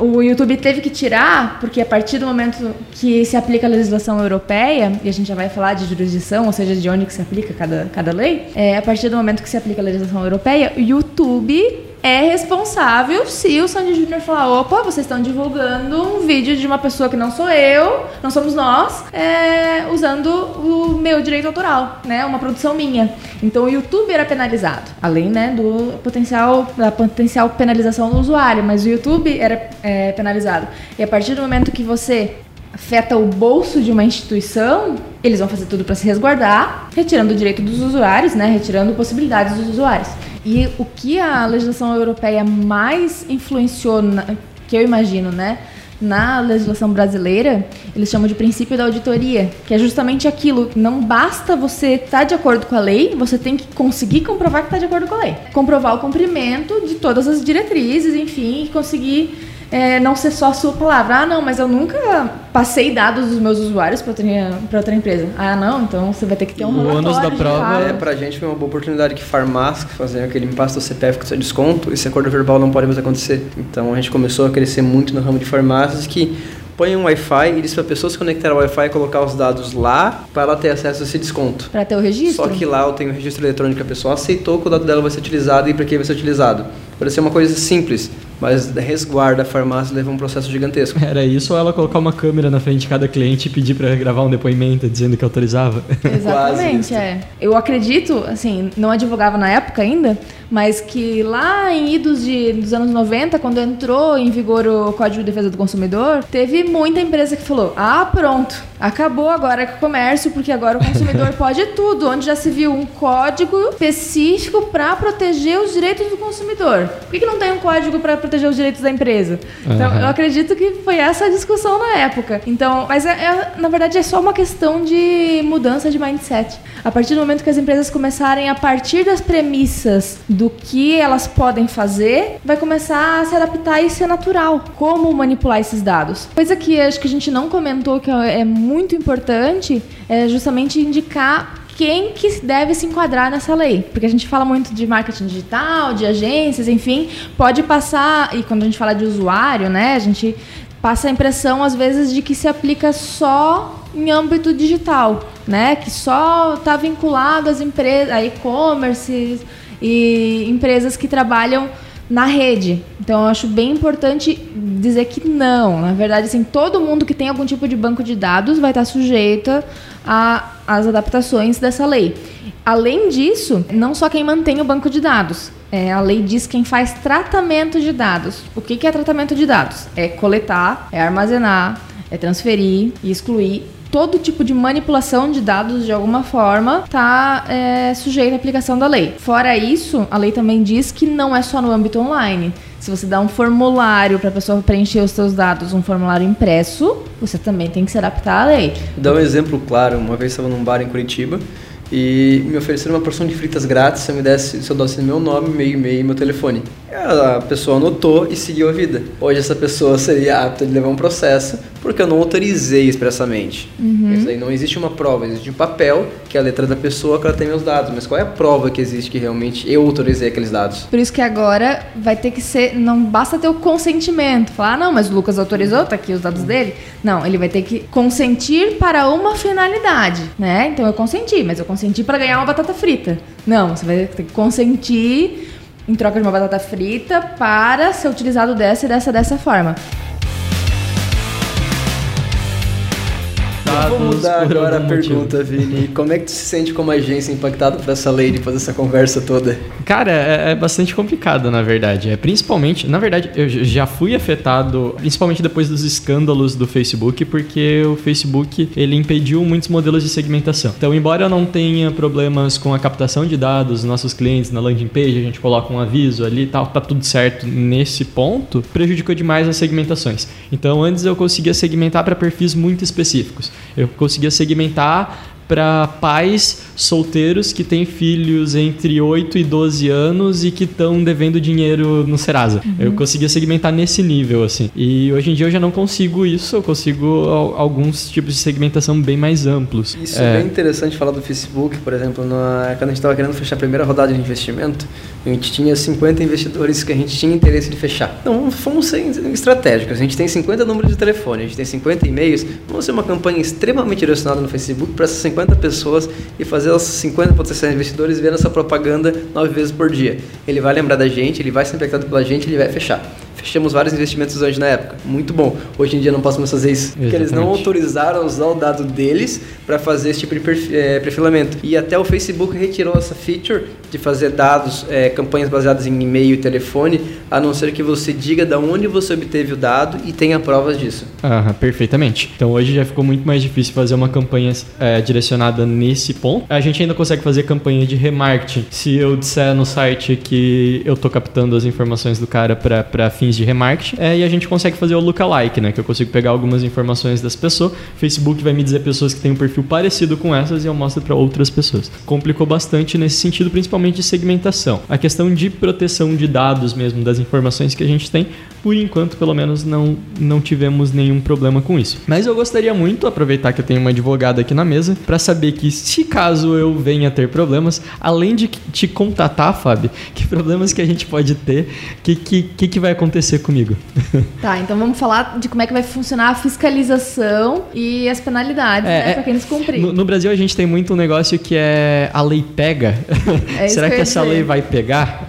o YouTube teve que tirar, porque a partir do momento que se aplica a legislação europeia, e a gente já vai falar de jurisdição, ou seja, de onde que se aplica cada, cada lei, é, a partir do momento que se aplica a legislação europeia, o YouTube é responsável se o Sandy Júnior falar: opa, vocês estão divulgando um vídeo de uma pessoa que não sou eu, não somos nós, é, usando o meu direito autoral, né? Uma produção minha. Então o YouTube era penalizado, além né, do potencial, da potencial penalização do usuário, mas o YouTube era é, penalizado. E a partir do momento que você afeta o bolso de uma instituição, eles vão fazer tudo para se resguardar, retirando o direito dos usuários, né? Retirando possibilidades dos usuários. E o que a legislação europeia mais influenciou, na, que eu imagino, né? Na legislação brasileira, eles chamam de princípio da auditoria, que é justamente aquilo. Não basta você estar tá de acordo com a lei, você tem que conseguir comprovar que está de acordo com a lei. Comprovar o cumprimento de todas as diretrizes, enfim, conseguir é, não ser só a sua palavra. Ah, não, mas eu nunca passei dados dos meus usuários para outra, pra outra empresa. Ah, não, então você vai ter que ter um O relatório ônus da prova. É, pra gente foi uma boa oportunidade que farmácia, fazer aquele impasse do CPF com seu desconto, esse acordo verbal não pode mais acontecer. Então a gente começou a crescer muito no ramo de farmácias que põe um Wi-Fi e diz pra pessoa se conectar ao Wi-Fi e colocar os dados lá para ela ter acesso a esse desconto. Pra ter o registro. Só que lá eu tenho o registro eletrônico, a pessoa aceitou que o dado dela vai ser utilizado e para que vai ser utilizado. Parece ser uma coisa simples, mas resguarda a farmácia leva um processo gigantesco. Era isso ou ela colocar uma câmera na frente de cada cliente e pedir pra gravar um depoimento dizendo que autorizava? Quase Exatamente, é. Eu acredito, assim, não advogava na época ainda, mas que lá em idos de, dos anos 90, quando entrou em vigor o Código de Defesa do Consumidor, teve muita empresa que falou: ah, pronto, acabou agora com o comércio, porque agora o consumidor pode tudo, onde já se viu um código específico para proteger os direitos do consumidor. Por que, que não tem um código para proteger os direitos da empresa? Então, Aham. eu acredito que foi essa a discussão na época. Então, mas é, é- na verdade é só uma questão de mudança de mindset. A partir do momento que as empresas começarem a partir das premissas do que elas podem fazer, vai começar a se adaptar e ser natural. Como manipular esses dados? Coisa que acho que a gente não comentou que é muito importante é justamente indicar quem que deve se enquadrar nessa lei. Porque a gente fala muito de marketing digital, de agências, enfim, pode passar, e quando a gente fala de usuário, né, a gente passa a impressão às vezes de que se aplica só em âmbito digital, né, que só está vinculado às empresas, a e-commerce e empresas que trabalham na rede. Então eu acho bem importante dizer que não. Na verdade, assim, todo mundo que tem algum tipo de banco de dados vai estar sujeita a- às adaptações dessa lei. Além disso, não só quem mantém o banco de dados. É, a lei diz quem faz tratamento de dados. O que, que é tratamento de dados? É coletar, é armazenar, é transferir e excluir todo tipo de manipulação de dados de alguma forma está sujeito à aplicação da lei. Fora isso, a lei também diz que não é só no âmbito online. Se você dá um formulário para a pessoa preencher os seus dados, um formulário impresso, você também tem que se adaptar à lei. Dar um exemplo claro. Uma vez estava num bar em Curitiba e me ofereceram uma porção de fritas grátis se eu me desse, se eu meu nome, meu e-mail e meu telefone. A pessoa anotou e seguiu a vida. Hoje essa pessoa seria apta de levar um processo porque eu não autorizei expressamente. Isso aí não existe uma prova, existe um papel que é a letra da pessoa que ela tem meus dados. Mas qual é a prova que existe que realmente eu autorizei aqueles dados? Por isso que agora vai ter que ser. Não basta ter o consentimento. Falar, ah, não, mas o Lucas autorizou, tá aqui os dados dele. Não, ele vai ter que consentir para uma finalidade, né? Então eu consenti, mas eu consenti para ganhar uma batata frita. Não, você vai ter que consentir em troca de uma batata frita para ser utilizado dessa e dessa dessa forma. Vou Dados mudar agora a pergunta, Vini. Como é que tu se sente como agência impactado por essa lei depois dessa conversa toda? Cara, é, é bastante complicado, na verdade. É principalmente, na verdade, eu já fui afetado, principalmente depois dos escândalos do Facebook, porque o Facebook ele impediu muitos modelos de segmentação. Então, embora eu não tenha problemas com a captação de dados dos nossos clientes na landing page, a gente coloca um aviso ali e tal, tá tudo certo nesse ponto, prejudicou demais as segmentações. Então, antes eu conseguia segmentar para perfis muito específicos. Eu conseguia segmentar para pais solteiros que têm filhos entre 8 e 12 anos e que estão devendo dinheiro no Serasa. Eu conseguia segmentar nesse nível, assim. E hoje em dia eu já não consigo isso, eu consigo al- alguns tipos de segmentação bem mais amplos. Isso é, bem interessante falar do Facebook, por exemplo, na, quando a gente estava querendo fechar a primeira rodada de investimento, a gente tinha 50 investidores que a gente tinha interesse de fechar. Então, fomos estratégicos. A gente tem 50 números de telefone, a gente tem 50 e-mails. Vamos fazer uma campanha extremamente direcionada no Facebook para essas 50 pessoas e fazer os 50 potenciais investidores vendo essa propaganda nove vezes por dia. Ele vai lembrar da gente, ele vai ser impactado pela gente, ele vai fechar. Fechamos vários investimentos hoje na época. Muito bom. Hoje em dia não posso mais fazer isso. Porque eles não Exatamente. autorizaram usar o dado deles para fazer esse tipo de eh, perfilamento. E até o Facebook retirou essa feature de fazer dados, eh, campanhas baseadas em e-mail e telefone, a não ser que você diga de onde você obteve o dado e tenha provas disso. Aham, perfeitamente. Então hoje já ficou muito mais difícil fazer uma campanha é, direcionada nesse ponto. A gente ainda consegue fazer campanha de remarketing. Se eu disser no site que eu tô captando as informações do cara para fins de remarketing, é, e a gente consegue fazer o lookalike, né? Que eu consigo pegar algumas informações das pessoas. Facebook vai me dizer pessoas que têm um perfil parecido com essas e eu mostro para outras pessoas. Complicou bastante nesse sentido, principalmente de segmentação. A questão de proteção de dados mesmo das informações que a gente tem, por enquanto, pelo menos, não, não tivemos nenhum problema com isso. Mas eu gostaria muito, aproveitar que eu tenho uma advogada aqui na mesa, para saber que se caso eu venha a ter problemas, além de te contatar, Fábio, que problemas que a gente pode ter, o que, que, que vai acontecer comigo? Tá, então vamos falar de como é que vai funcionar a fiscalização e as penalidades, É, né, é, pra quem descumprir. No, no Brasil a gente tem muito um negócio que é a lei pega. É isso Será que essa lei vai pegar?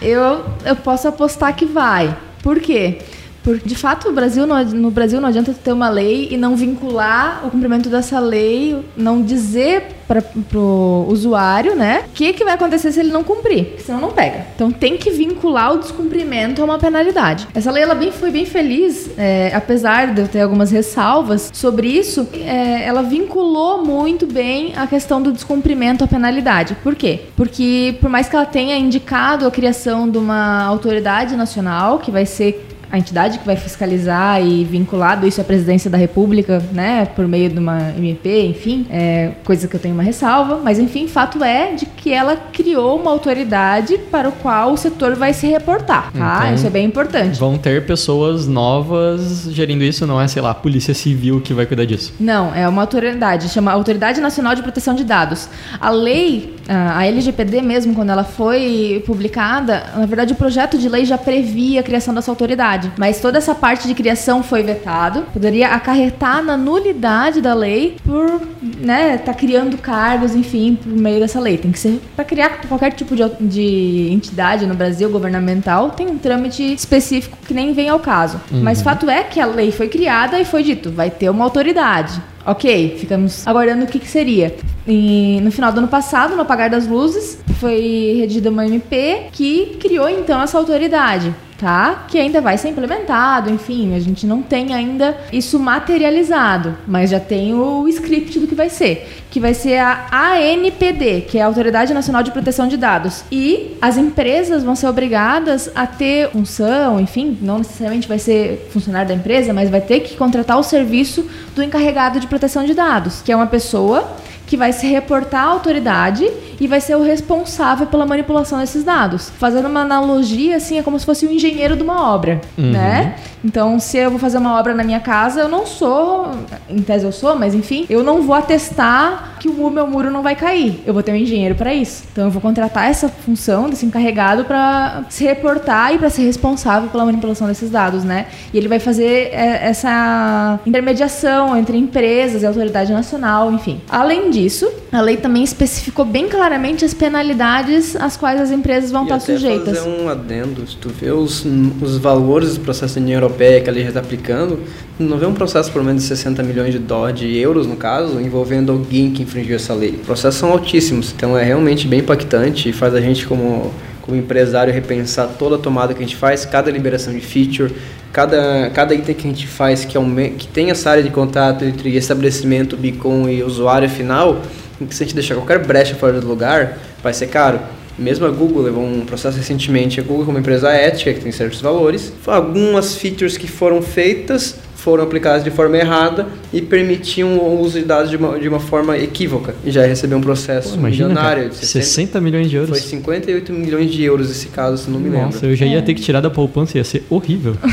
Eu, eu posso apostar que vai. Por quê? Porque, de fato, o Brasil não, no Brasil não adianta ter uma lei e não vincular o cumprimento dessa lei, não dizer para o usuário, né, o que, que vai acontecer se ele não cumprir, porque senão não pega. Então tem que vincular o descumprimento a uma penalidade. Essa lei ela bem, foi bem feliz, é, apesar de eu ter algumas ressalvas sobre isso, é, ela vinculou muito bem a questão do descumprimento à penalidade. Por quê? Porque por mais que ela tenha indicado a criação de uma autoridade nacional, que vai ser a entidade que vai fiscalizar e vinculado isso à presidência da República, né, por meio de uma MP, enfim, é, coisa que eu tenho uma ressalva, mas enfim, fato é de que ela criou uma autoridade para o qual o setor vai se reportar, tá? Então, isso é bem importante. Vão ter pessoas novas gerindo isso, não é, sei lá, a Polícia Civil que vai cuidar disso. Não, é uma autoridade, chama Autoridade Nacional de Proteção de Dados. A lei, a a LGPD mesmo, quando ela foi publicada, na verdade o projeto de lei já previa a criação dessa autoridade, mas toda essa parte de criação foi vetado, poderia acarretar na nulidade da lei por, né, tá criando cargos, enfim, por meio dessa lei. Tem que ser para criar qualquer tipo de, de entidade no Brasil governamental, tem um trâmite específico que nem vem ao caso. Mas fato é que a lei foi criada e foi dito, vai ter uma autoridade. Ok, ficamos aguardando o que, que seria. E no final do ano passado, no apagar das luzes, foi redigida uma MP que criou então essa autoridade, tá? Que ainda vai ser implementado, enfim, a gente não tem ainda isso materializado, mas já tem o script do que vai ser, que vai ser a ANPD, que é a Autoridade Nacional de Proteção de Dados. E as empresas vão ser obrigadas a ter função, enfim, não necessariamente vai ser funcionário da empresa, mas vai ter que contratar o serviço do encarregado de proteção de dados, que é uma pessoa que vai se reportar à autoridade e vai ser o responsável pela manipulação desses dados. Fazendo uma analogia, assim, é como se fosse o engenheiro de uma obra, né? Então, se eu vou fazer uma obra na minha casa, eu não sou, em tese eu sou, mas enfim, eu não vou atestar que o meu muro não vai cair. Eu vou ter um engenheiro para isso. Então, eu vou contratar essa função desse encarregado para se reportar e para ser responsável pela manipulação desses dados, né? E ele vai fazer é, essa intermediação entre empresas e autoridade nacional, enfim. Além disso, a lei também especificou bem claramente as penalidades às quais as empresas vão E estar sujeitas. fazer um adendo, se tu vê os, os valores do processo da União Europeia que a lei já está aplicando, não vê um processo por menos de 60 milhões de, dó, de euros, no caso, envolvendo alguém que infringiu essa lei. Os processos são altíssimos, então é realmente bem impactante e faz a gente como como empresário repensar toda a tomada que a gente faz, cada liberação de feature, cada, cada item que a gente faz que, aume- que tem essa área de contato entre estabelecimento, beacon e usuário final, em que se a gente deixar qualquer brecha fora do lugar, vai ser caro. Mesmo a Google levou um processo recentemente, a Google como empresa ética, que tem certos valores, algumas features que foram feitas foram aplicadas de forma errada e permitiam o uso de dados de uma, de uma forma equívoca. E já recebeu um processo Pô, imagina, milionário cara, de 60, 60 milhões de euros. foi 58 milhões de euros esse caso, se não me lembro. Nossa, eu já ia ter que tirar da poupança, ia ser horrível.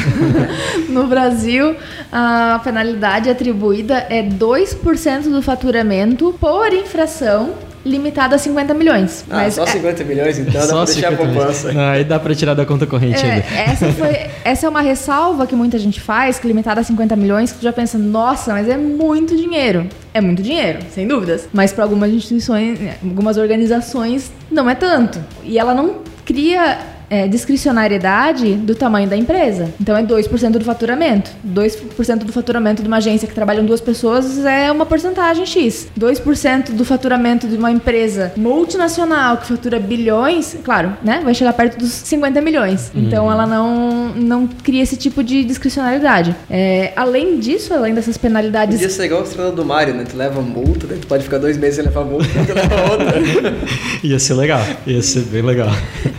No Brasil, a penalidade atribuída é 2% do faturamento por infração limitada a 50 milhões. Ah, Mas só é- 50 milhões então, dá Só pra deixar a 50 milhões. poupança. Não, aí dá pra tirar da conta corrente É, ainda. essa, foi, essa é uma ressalva que muita gente faz, que limitada a 50 milhões, que tu já pensa, nossa, mas é muito dinheiro. É muito dinheiro, sem dúvidas. Mas para algumas instituições, algumas organizações, não é tanto. E ela não cria é, discricionariedade do tamanho da empresa. Então é 2% do faturamento. 2% do faturamento de uma agência que trabalham duas pessoas é uma porcentagem X. 2% do faturamento de uma empresa multinacional que fatura bilhões, claro, né? Vai chegar perto dos 50 milhões. Então ela não, não cria esse tipo de discricionariedade. É, além disso, além dessas penalidades Podia ser igual a estrela do Mario, né? Tu leva multa, daí tu pode ficar dois meses sem levar multa, tu leva outra. Ia ser legal, ia ser bem legal.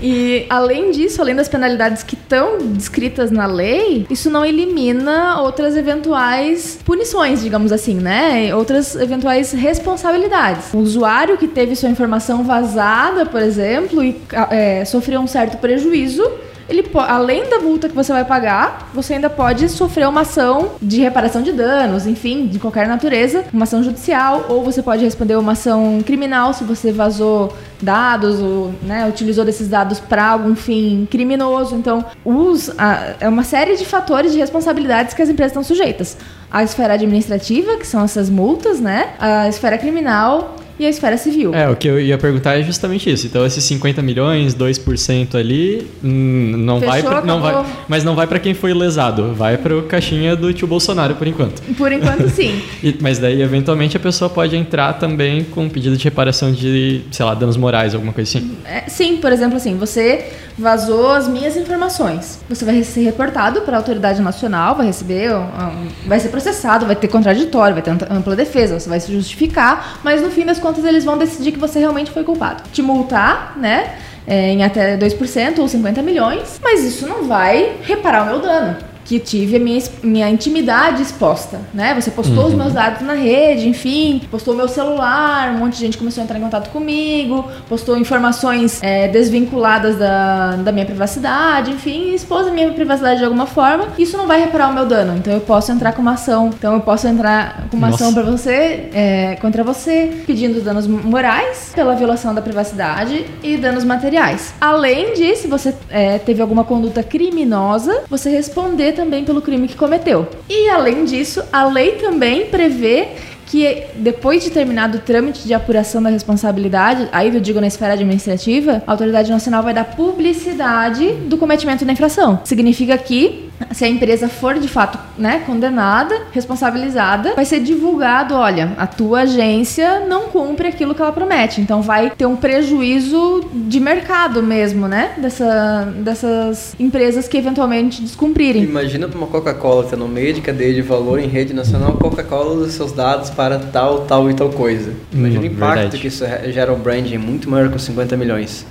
E além disso, além das penalidades que estão descritas na lei, isso não elimina outras eventuais punições, digamos assim, né? Outras eventuais responsabilidades. O usuário que teve sua informação vazada, por exemplo, e é, sofreu um certo prejuízo, ele além da multa que você vai pagar, você ainda pode sofrer uma ação de reparação de danos, enfim, de qualquer natureza, uma ação judicial, ou você pode responder uma ação criminal se você vazou dados ou né, utilizou desses dados para algum fim criminoso. Então, os, a- é uma série de fatores de responsabilidades que as empresas estão sujeitas. A esfera administrativa, que são essas multas, né? A esfera criminal e a esfera civil. É, o que eu ia perguntar é justamente isso. Então, esses 50 milhões, 2% ali, hum, não vai, Fechou, pra, não vai, acabou. mas não vai para quem foi lesado, vai para o caixinha do tio Bolsonaro por enquanto. Por enquanto, sim. E- mas daí, eventualmente, a pessoa pode entrar também com um pedido de reparação de, sei lá, danos morais, alguma coisa assim. É, sim, por exemplo, assim, você vazou as minhas informações. Você vai ser reportado para a autoridade nacional, vai receber, um- vai ser processado, vai ter contraditório, vai ter ampla- ampla defesa, você vai se justificar, mas no fim das contas eles vão decidir que você realmente foi culpado. Te multar, né? é, em até 2% ou 50 milhões, mas isso não vai reparar o meu dano. Que tive a minha, minha intimidade exposta, né? Você postou os meus dados na rede, enfim, postou meu celular, um monte de gente começou a entrar em contato comigo, postou informações é, desvinculadas da, da minha privacidade, enfim, expôs a minha privacidade de alguma forma. Isso não vai reparar o meu dano, então eu posso entrar com uma ação. Então eu posso entrar com uma Nossa. ação para você, é, contra você, pedindo danos morais pela violação da privacidade e danos materiais. Além de, se você é, teve alguma conduta criminosa, você responder também pelo crime que cometeu. E além disso, a lei também prevê que depois de terminado o trâmite de apuração da responsabilidade, aí eu digo na esfera administrativa, a autoridade nacional vai dar publicidade do cometimento da infração. Significa que se a empresa for de fato né, condenada, responsabilizada, vai ser divulgado, olha, a tua agência não cumpre aquilo que ela promete. Então vai ter um prejuízo de mercado mesmo, né? Dessa, dessas empresas que eventualmente descumprirem. Imagina uma Coca-Cola ter no meio de cadeia de valor em rede nacional, Coca-Cola usa seus dados para tal, tal e tal coisa. Imagina Hum, o impacto verdade. que isso gera um branding muito maior os 50 milhões.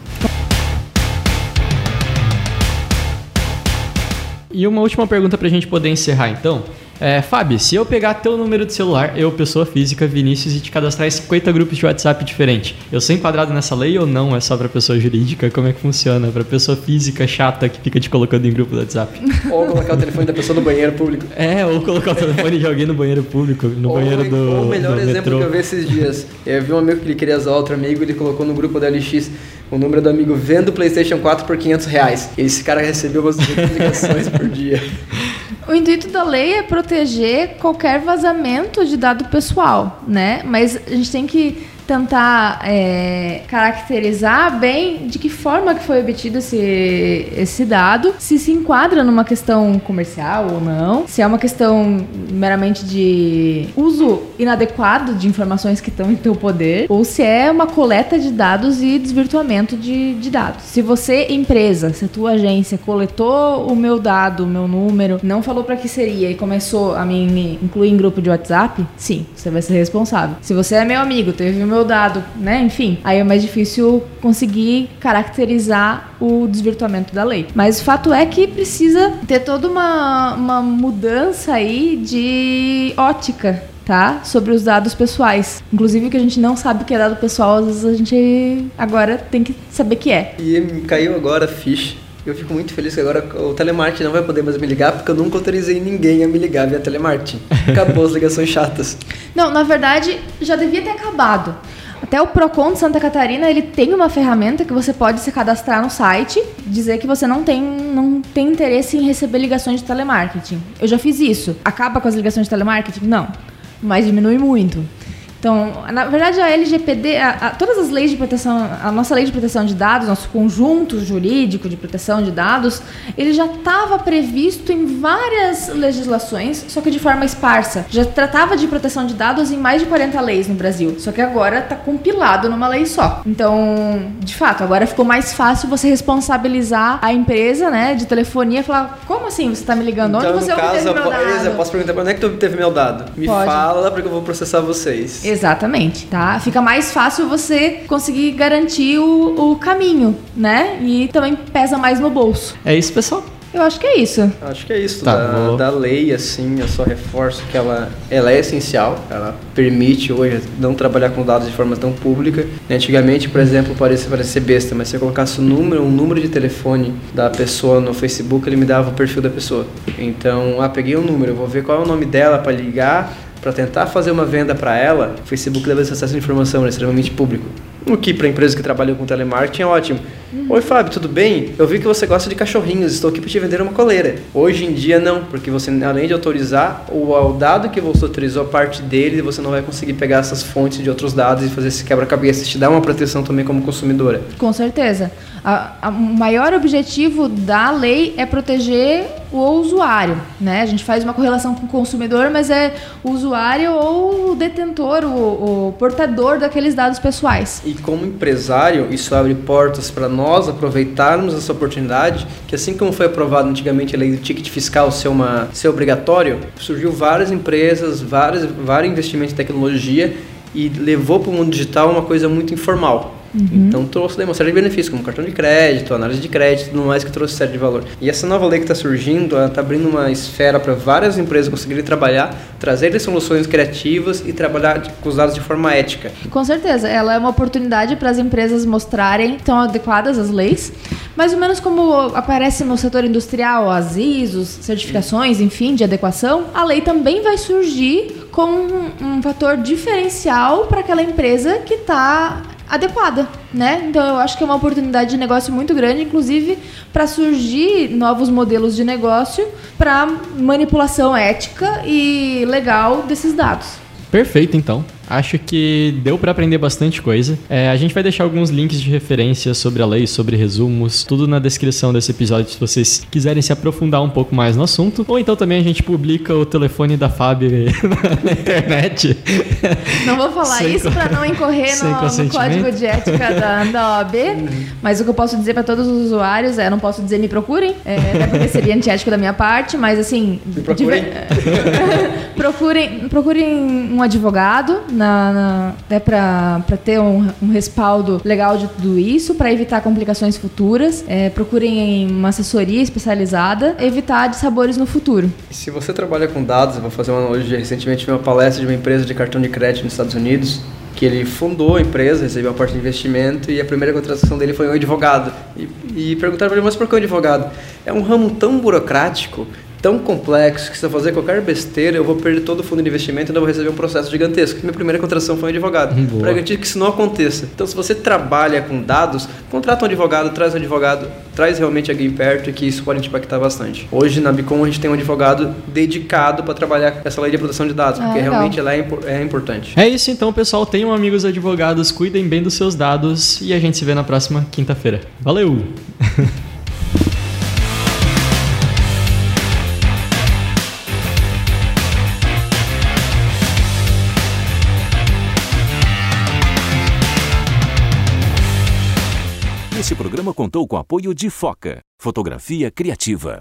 E uma última pergunta pra gente poder encerrar então. É, Fábio, se eu pegar teu número de celular, eu, pessoa física, Vinícius, e te cadastrar em 50 grupos de WhatsApp diferentes, eu sou enquadrado nessa lei ou não? É só pra pessoa jurídica? Como é que funciona? Pra pessoa física chata que fica te colocando em grupo do WhatsApp? Ou colocar o telefone da pessoa no banheiro público. É, ou colocar o telefone de alguém no banheiro público, no ou, banheiro do, ou o melhor exemplo metrô. que eu vi esses dias. Eu vi um amigo que ele queria zoar outro amigo, ele colocou no grupo da LX o número do amigo vendo o PlayStation 4 por 500 reais. Esse cara recebeu umas 200 ligações por dia. O intuito da lei é proteger qualquer vazamento de dado pessoal, né? Mas a gente tem que tentar é, caracterizar bem de que forma que foi obtido esse, esse dado, se se enquadra numa questão comercial ou não, se é uma questão meramente de uso inadequado de informações que estão em teu poder, ou se é uma coleta de dados e desvirtuamento de, de dados. Se você, empresa, se a tua agência coletou o meu dado, o meu número, não falou pra que seria e começou a me, me incluir em grupo de WhatsApp, sim, você vai ser responsável. Se você é meu amigo, teve o meu dado, né, enfim, aí é mais difícil conseguir caracterizar o desvirtuamento da lei. Mas o fato é que precisa ter toda uma, uma mudança aí de ótica tá? Sobre os dados pessoais. Inclusive, o que a gente não sabe que é dado pessoal, às vezes a gente agora tem que saber que é. E caiu agora a ficha. Eu fico muito feliz que agora o telemarketing não vai poder mais me ligar, porque eu nunca autorizei ninguém a me ligar via telemarketing. Acabou as ligações chatas. Não, na verdade, já devia ter acabado. Até o Procon de Santa Catarina, ele tem uma ferramenta que você pode se cadastrar no site, dizer que você não tem, não tem interesse em receber ligações de telemarketing. Eu já fiz isso. Acaba com as ligações de telemarketing? Não. Mas diminui muito. Então, na verdade, a LGPD, a, a, todas as leis de proteção, a nossa lei de proteção de dados, nosso conjunto jurídico de proteção de dados, ele já estava previsto em várias legislações, só que de forma esparsa. Já tratava de proteção de dados em mais de 40 leis no Brasil, só que agora está compilado numa lei só. Então, de fato, agora ficou mais fácil você responsabilizar a empresa, né, de telefonia, falar, como assim você está me ligando? Então, Onde você no caso, obteve eu, meu dado? eu posso perguntar onde é que tu obteve meu dado? Me Pode. fala, porque eu vou processar vocês. Exatamente, tá? Fica mais fácil você conseguir garantir o, o caminho, né? E também pesa mais no bolso. É isso, pessoal. Eu acho que é isso. Acho que é isso. Tá, da, da lei, assim, eu só reforço que ela, ela é essencial. Ela permite hoje não trabalhar com dados de forma tão pública. Antigamente, por exemplo, parecia, parecia besta, mas se eu colocasse o número, um número de telefone da pessoa no Facebook, ele me dava o perfil da pessoa. Então, ah, peguei um número, eu vou ver qual é o nome dela para ligar, para tentar fazer uma venda para ela. O Facebook leva esse acesso à informação, é extremamente público. O que para empresas que trabalham com telemarketing é ótimo. Oi, Fábio, tudo bem? Eu vi que você gosta de cachorrinhos, estou aqui para te vender uma coleira. Hoje em dia não, porque você além de autorizar, o, dado que você autorizou, a parte dele, você não vai conseguir pegar essas fontes de outros dados e fazer esse quebra-cabeça. Te dá uma proteção também como consumidora. Com certeza. O maior objetivo da lei é proteger o usuário, né? A gente faz uma correlação com o consumidor, mas é o usuário ou o detentor, o, o portador daqueles dados pessoais. E como empresário, isso abre portas para nós aproveitarmos essa oportunidade, que assim como foi aprovado antigamente a lei do ticket fiscal ser, uma, ser obrigatório, surgiu várias empresas, várias, vários investimentos em tecnologia e levou para o mundo digital uma coisa muito informal. Então trouxe uma série de benefícios, como cartão de crédito, análise de crédito tudo mais que trouxe série de valor. E essa nova lei que está surgindo, ela está abrindo uma esfera para várias empresas conseguirem trabalhar, trazerem soluções criativas e trabalhar com os dados de forma ética. Com certeza, ela é uma oportunidade para as empresas mostrarem que estão adequadas às leis, mais ou menos como aparece no setor industrial, as ISOs, certificações, enfim, de adequação, a lei também vai surgir com um, um fator diferencial para aquela empresa que está adequada, né? Então eu acho que é uma oportunidade de negócio muito grande, inclusive para surgir novos modelos de negócio para manipulação ética e legal desses dados. Perfeito, então. Acho que deu pra aprender bastante coisa. É, a gente vai deixar alguns links de referência sobre a lei, sobre resumos, tudo na descrição desse episódio se vocês quiserem se aprofundar um pouco mais no assunto. Ou então também a gente publica o telefone da Fábio na internet. Não vou falar Sem isso para não incorrer no, no código de ética da, da OAB, mas o que eu posso dizer para todos os usuários é, não posso dizer me procurem, é, até porque seria antiético da minha parte, mas assim... Me procurem. diver- procurem, procurem um advogado na, na, né, para ter um, um respaldo legal de tudo isso, para evitar complicações futuras. É, procurem uma assessoria especializada, evitar dissabores no futuro. Se você trabalha com dados, eu vou fazer uma analogia. Recentemente uma palestra de uma empresa de cartão de crédito nos Estados Unidos, que ele fundou a empresa, recebeu uma parte de investimento e a primeira contratação dele foi um advogado. E, e perguntaram para ele, mas por que um advogado? É um ramo tão burocrático, tão complexo, que se eu fazer qualquer besteira, eu vou perder todo o fundo de investimento e ainda vou receber um processo gigantesco. Minha primeira contratação foi um advogado, Boa. para garantir que isso não aconteça. Então, se você trabalha com dados, contrata um advogado, traz um advogado, traz realmente alguém perto, que isso pode te impactar bastante. Hoje, na Bicom, a gente tem um advogado dedicado para trabalhar com essa lei de proteção de dados, Ah, porque legal. realmente ela é, impor- é importante. É isso então, pessoal. Tenham amigos advogados, cuidem bem dos seus dados e a gente se vê na próxima quinta-feira. Valeu! Este programa contou com apoio de Foca, fotografia criativa.